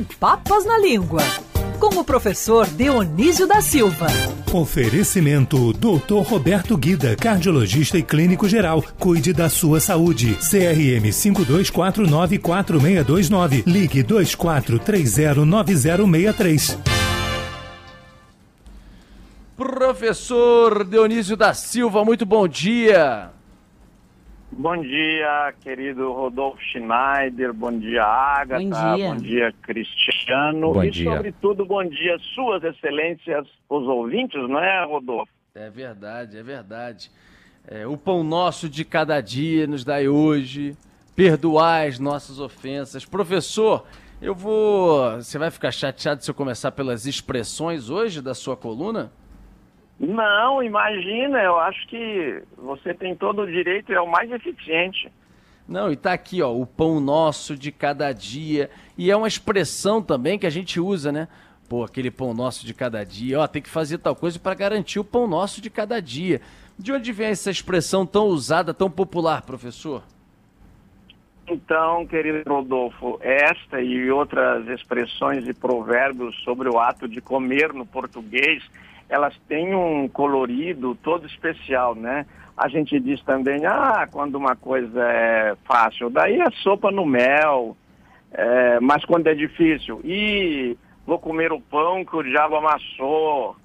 sem papas na língua. Com o professor Dionísio da Silva. Oferecimento Dr. Roberto Guida, cardiologista e clínico geral. Cuide da sua saúde. CRM 52494629. Ligue 24309063. Professor Dionísio da Silva, muito bom dia. Bom dia, querido Rodolfo Schneider, bom dia, Agatha, Bom dia. bom dia, Cristiano, Bom e dia. sobretudo bom dia, suas excelências, os ouvintes, não é, Rodolfo? É verdade, é verdade. É, o pão nosso de cada dia nos dai hoje. Perdoai as nossas ofensas. Professor, eu vou. Você vai ficar chateado se eu começar pelas expressões hoje da sua coluna? Não, imagina, eu acho que você tem todo o direito e é o mais eficiente. Não, e tá aqui, ó, o pão nosso de cada dia. E é uma expressão também que a gente usa, né? Pô, aquele pão nosso de cada dia, ó, tem que fazer tal coisa para garantir o pão nosso de cada dia. De onde vem essa expressão tão usada, tão popular, professor? Então, querido Rodolfo, esta e outras expressões e provérbios sobre o ato de comer no português, elas têm um colorido todo especial, né? A gente diz também, ah, quando uma coisa é fácil, daí é sopa no mel, é, mas quando é difícil, e vou comer o pão que o diabo amassou,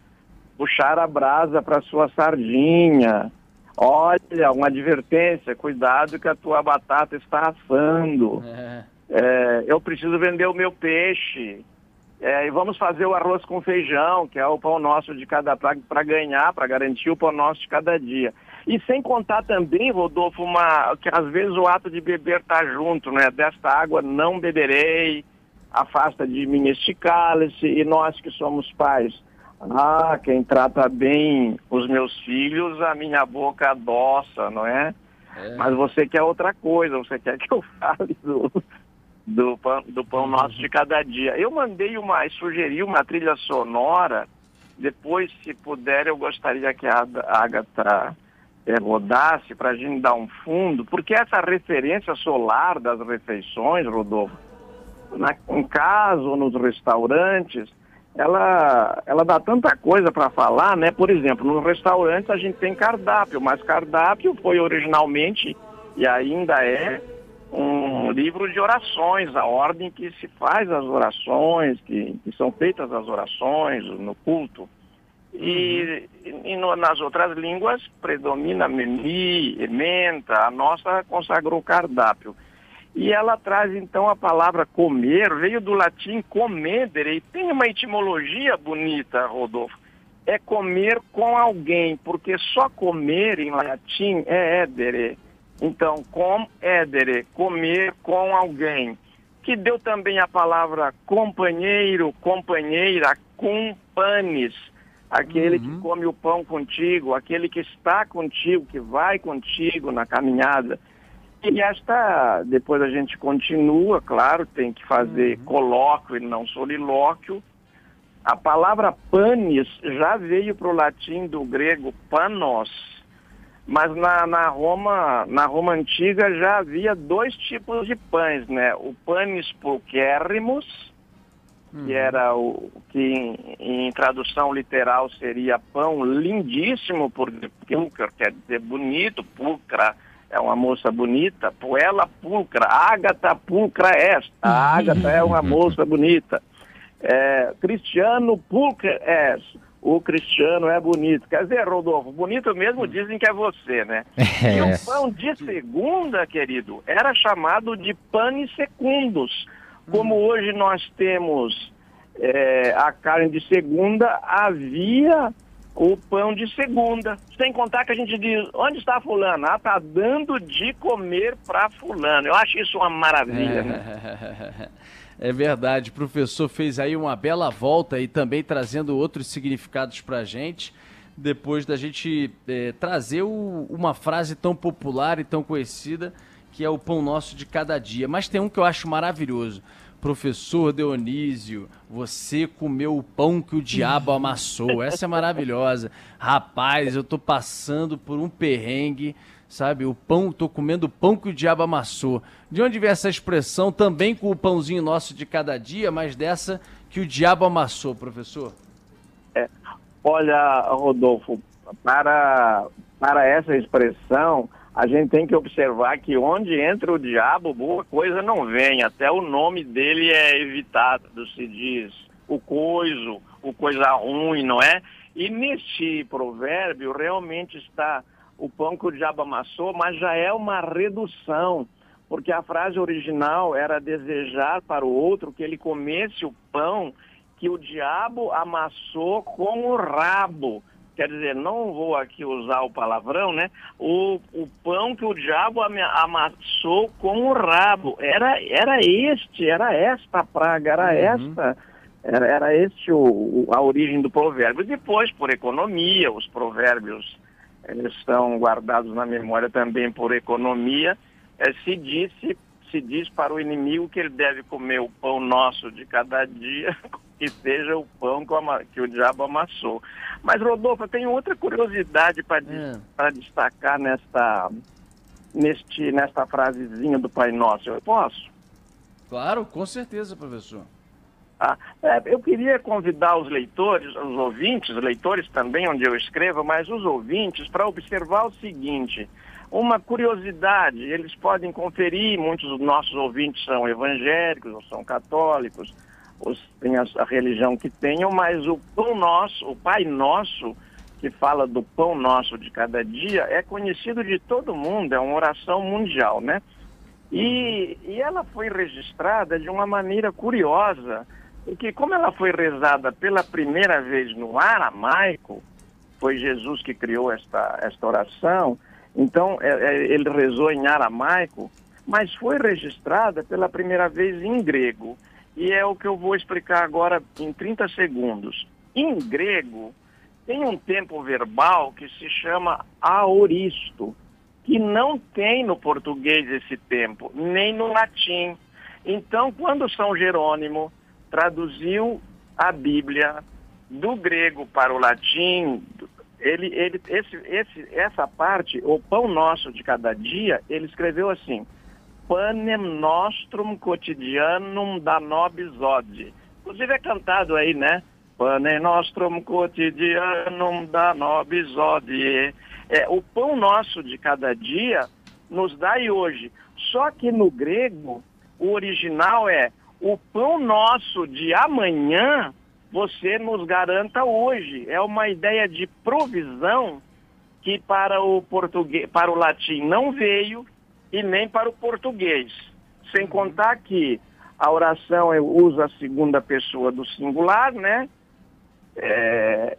puxar a brasa para sua sardinha. Olha, uma advertência, cuidado que a tua batata está assando. É. É, eu preciso vender o meu peixe. É, e vamos fazer o arroz com feijão, que é o pão nosso de cada para ganhar, para garantir o pão nosso de cada dia. E sem contar também, Rodolfo, uma, que às vezes o ato de beber está junto, né? Desta água não beberei, afasta de mim este cálice, e nós que somos pais. Ah, quem trata bem os meus filhos, a minha boca adoça, não é? É. Mas você quer outra coisa, você quer que eu fale do, do, pão, do pão nosso de cada dia. Eu mandei uma, sugeri uma trilha sonora, depois, se puder, eu gostaria que a Agatha eh, rodasse para a gente dar um fundo, porque essa referência solar das refeições, Rodolfo, na, em casa ou nos restaurantes, ela, ela dá tanta coisa para falar, né? Por exemplo, nos restaurantes a gente tem cardápio, mas cardápio foi originalmente e ainda é um livro de orações, a ordem que se faz as orações, que, que são feitas as orações no culto. E, e no- nas outras línguas predomina meni, ementa, a nossa consagrou cardápio. E ela traz então a palavra comer, veio do latim comedere, e tem uma etimologia bonita, Rodolfo. É comer com alguém, porque só comer em latim é edere. Então, com edere, comer com alguém. Que deu também a palavra companheiro, companheira, companes, aquele que come o pão contigo, aquele que está contigo, que vai contigo na caminhada. E esta, depois a gente continua, claro, tem que fazer colóquio e não solilóquio. A palavra panis já veio para o latim do grego panos, mas na, na Roma, na Roma antiga já havia dois tipos de pães, né? O panis pulquérrimos, que era o que em, em tradução literal seria pão lindíssimo, porque pulcra quer dizer bonito, pulcra é uma moça bonita, puella pulcra, ágata pulcra est, a ágata é uma moça bonita. É, Cristiano pulcra est, o Cristiano é bonito. Quer dizer, Rodolfo, bonito mesmo dizem que é você, né? E o pão de segunda, querido, era chamado de panis secundus. Como hoje nós temos é, a carne de segunda, havia o pão de segunda. Sem contar que a gente diz, onde está fulano? Ah, tá dando de comer para fulano. Eu acho isso uma maravilha, né? É verdade, o professor fez aí uma bela volta e também trazendo outros significados pra gente, depois da gente eh, trazer o- uma frase tão popular e tão conhecida, que é o pão nosso de cada dia. Mas tem um que eu acho maravilhoso. Professor Dionísio, você comeu o pão que o diabo amassou. Essa é maravilhosa. Rapaz, eu tô passando por um perrengue. Sabe? O pão, tô comendo o pão que o diabo amassou. De onde vem essa expressão também com o pãozinho nosso de cada dia, mas dessa que o diabo amassou, professor? É, olha, Rodolfo, para, para essa expressão, a gente tem que observar que onde entra o diabo, boa coisa não vem. Até o nome dele é evitado, se diz o coiso, o coisa ruim, não é? E neste provérbio realmente está o pão que o diabo amassou, mas já é uma redução, porque a frase original era desejar para o outro que ele comesse o pão que o diabo amassou com o rabo. Quer dizer, não vou aqui usar o palavrão, né? O, o pão que o diabo amassou com o rabo. Era, era este, era esta praga, era uhum. esta. Era, era este o, a origem do provérbio. Depois, por economia, os provérbios eles estão guardados na memória também por economia, é, se disse se diz para o inimigo que ele deve comer o pão nosso de cada dia, que seja o pão que o, que o diabo amassou. Mas, Rodolfo, eu tenho outra curiosidade para é. destacar nesta, neste, nesta frasezinha do Pai Nosso. Eu posso? Claro, com certeza, professor. Ah, é, eu queria convidar os leitores, os ouvintes, os leitores também, onde eu escrevo, mas os ouvintes, para observar o seguinte: uma curiosidade, eles podem conferir, muitos dos nossos ouvintes são evangélicos ou são católicos, ou têm a, a religião que tenham, mas o pão nosso, o Pai Nosso, que fala do pão nosso de cada dia, é conhecido de todo mundo, é uma oração mundial, né? E, e ela foi registrada de uma maneira curiosa porque como ela foi rezada pela primeira vez no aramaico, foi Jesus que criou esta, esta oração, então é, é, ele rezou em aramaico, mas foi registrada pela primeira vez em grego. E é o que eu vou explicar agora em 30 segundos. Em grego, tem um tempo verbal que se chama aoristo, que não tem no português esse tempo, nem no latim. Então, quando São Jerônimo traduziu a Bíblia do grego para o latim. Ele, ele, esse, esse, essa parte, o pão nosso de cada dia, ele escreveu assim: Panem nostrum quotidianum da nobis ode. Inclusive é cantado aí, né? Panem nostrum quotidianum da nobis ode. É, o pão nosso de cada dia nos dai hoje. Só que no grego, o original é o pão nosso de amanhã você nos garanta hoje. É uma ideia de provisão que para o português, para o latim não veio e nem para o português. Sem contar que a oração usa a segunda pessoa do singular, né? É,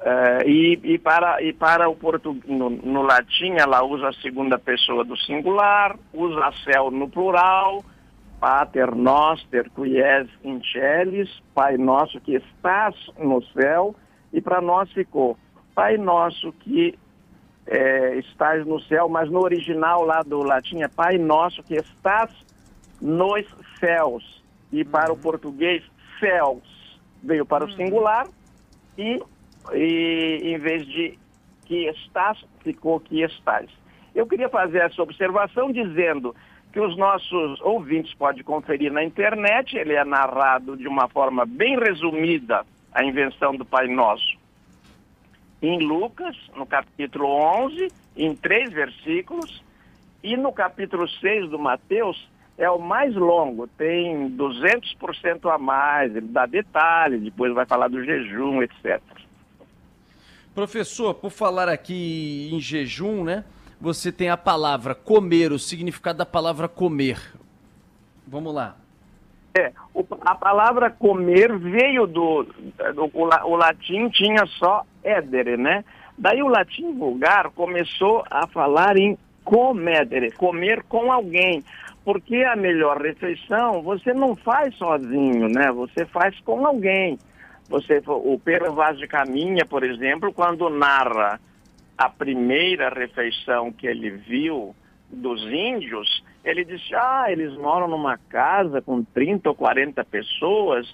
é, e, e, para, e para o português, no, no latim ela usa a segunda pessoa do singular, usa céu no plural, Pater noster qui es in celis, Pai nosso que estás no céu, e para nós ficou Pai nosso que é, estás no céu, mas no original lá do latim é Pai nosso que estás nos céus. E para o uhum. português, céus veio para o uhum. singular e, e em vez de que estás, ficou que estás. Eu queria fazer essa observação dizendo que os nossos ouvintes podem conferir na internet. Ele é narrado de uma forma bem resumida, a invenção do Pai Nosso. Em Lucas, no capítulo 11, em três versículos, e no capítulo 6 do Mateus, é o mais longo, tem 200% a mais, ele dá detalhes, depois vai falar do jejum, etc. Professor, por falar aqui em jejum, né? Você tem a palavra comer, o significado da palavra comer. Vamos lá. É, a palavra comer veio do, do o, o, latim tinha só edere, né? Daí o latim vulgar começou a falar em comedere, comer com alguém, porque a melhor refeição você não faz sozinho, né? Você faz com alguém. Você, o Pedro Vaz de Caminha, por exemplo, quando narra a primeira refeição que ele viu dos índios, ele disse: Ah, eles moram numa casa com 30 ou 40 pessoas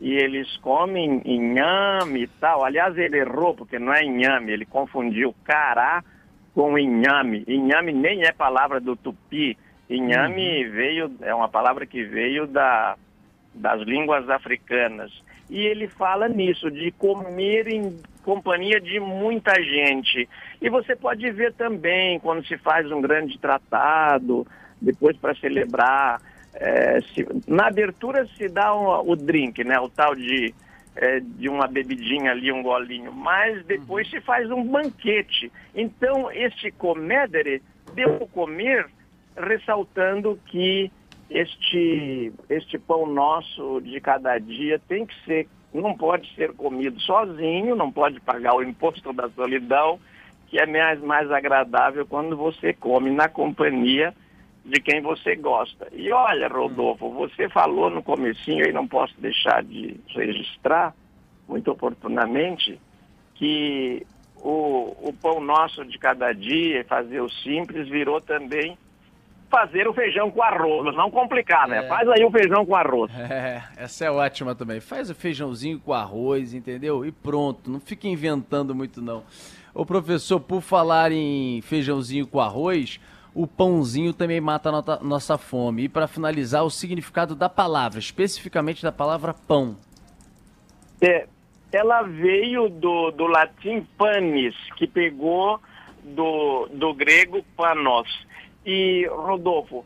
e eles comem inhame e tal. Aliás, ele errou, porque não é inhame, ele confundiu cará com inhame. Inhame nem é palavra do tupi. Inhame uhum. veio, é uma palavra que veio da, das línguas africanas. E ele fala nisso, de comer companhia de muita gente. E você pode ver também quando se faz um grande tratado, depois para celebrar. É, se, na abertura se dá um, o drink, né? O tal de, é, de uma bebidinha ali, um golinho. Mas depois uhum. se faz um banquete. Então, este comedere deu comer ressaltando que este, este pão nosso de cada dia tem que ser, não pode ser comido sozinho, não pode pagar o imposto da solidão, que é mais, mais agradável quando você come na companhia de quem você gosta. E olha, Rodolfo, você falou no comecinho, e não posso deixar de registrar, muito oportunamente, que o, o pão nosso de cada dia, fazer o simples, virou também fazer o feijão com arroz, não complicar, né? É. Faz aí o feijão com arroz. É, essa é ótima também. Faz o feijãozinho com arroz, entendeu? E pronto, não fica inventando muito não. Ô professor, por falar em feijãozinho com arroz, o pãozinho também mata a nossa fome. E para finalizar, o significado da palavra, especificamente da palavra pão. É, ela veio do, do latim panis, que pegou do, do grego panos e, Rodolfo,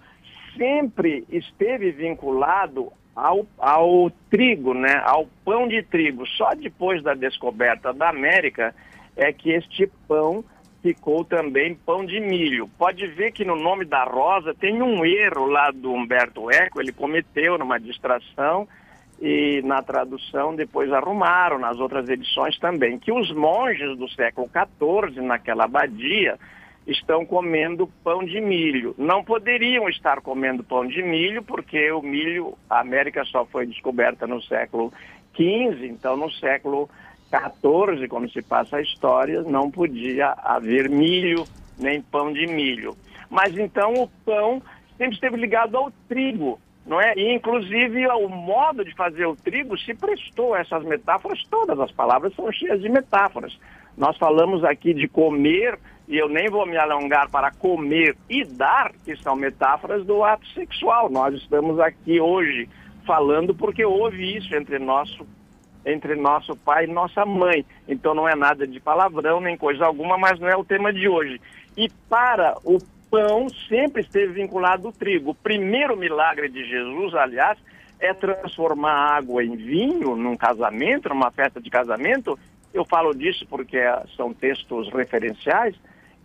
sempre esteve vinculado ao, ao trigo, né? ao pão de trigo. Só depois da descoberta da América é que este pão ficou também pão de milho. Pode ver que no nome da rosa tem um erro lá do Humberto Eco, ele cometeu numa distração e na tradução depois arrumaram, nas outras edições também, que os monges do século XIV, naquela abadia, estão comendo pão de milho. Não poderiam estar comendo pão de milho, porque o milho, a América só foi descoberta no século XV, então no século XIV, quando se passa a história, não podia haver milho nem pão de milho. Mas então o pão sempre esteve ligado ao trigo, não é? E inclusive o modo de fazer o trigo se prestou a essas metáforas, todas as palavras são cheias de metáforas. Nós falamos aqui de comer e eu nem vou me alongar para comer e dar, que são metáforas do ato sexual. Nós estamos aqui hoje falando porque houve isso entre nosso entre nosso pai e nossa mãe. Então não é nada de palavrão nem coisa alguma, mas não é o tema de hoje. E para o pão sempre esteve vinculado o trigo. O primeiro milagre de Jesus, aliás, é transformar água em vinho num casamento, numa festa de casamento. Eu falo disso porque são textos referenciais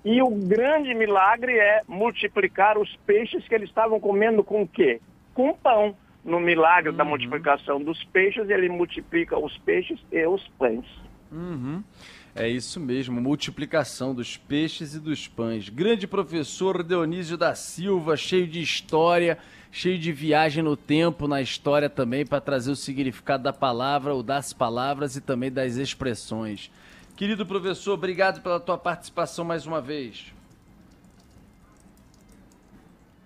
e o grande milagre é multiplicar os peixes que eles estavam comendo com o quê? Com pão. No milagre uhum. da multiplicação dos peixes, ele multiplica os peixes e os pães. Uhum. É isso mesmo, multiplicação dos peixes e dos pães. Grande professor Dionísio da Silva, cheio de história, cheio de viagem no tempo, na história também, para trazer o significado da palavra, ou das palavras e também das expressões. Querido professor, obrigado pela tua participação mais uma vez.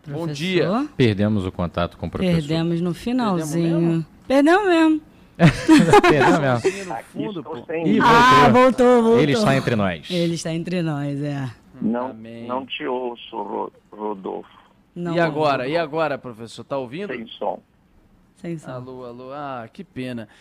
Professor? Bom dia. Perdemos o contato com o professor. Perdemos no finalzinho. Perdemos mesmo. Perdemos mesmo. Fundo, ah, voltou, voltou. Ele está entre nós. Ele está entre nós, é. Não, não te ouço, Rodolfo. Não, e agora? E agora, professor? Tá ouvindo? Sem som. Sem som. Alô, alô. Ah, que pena.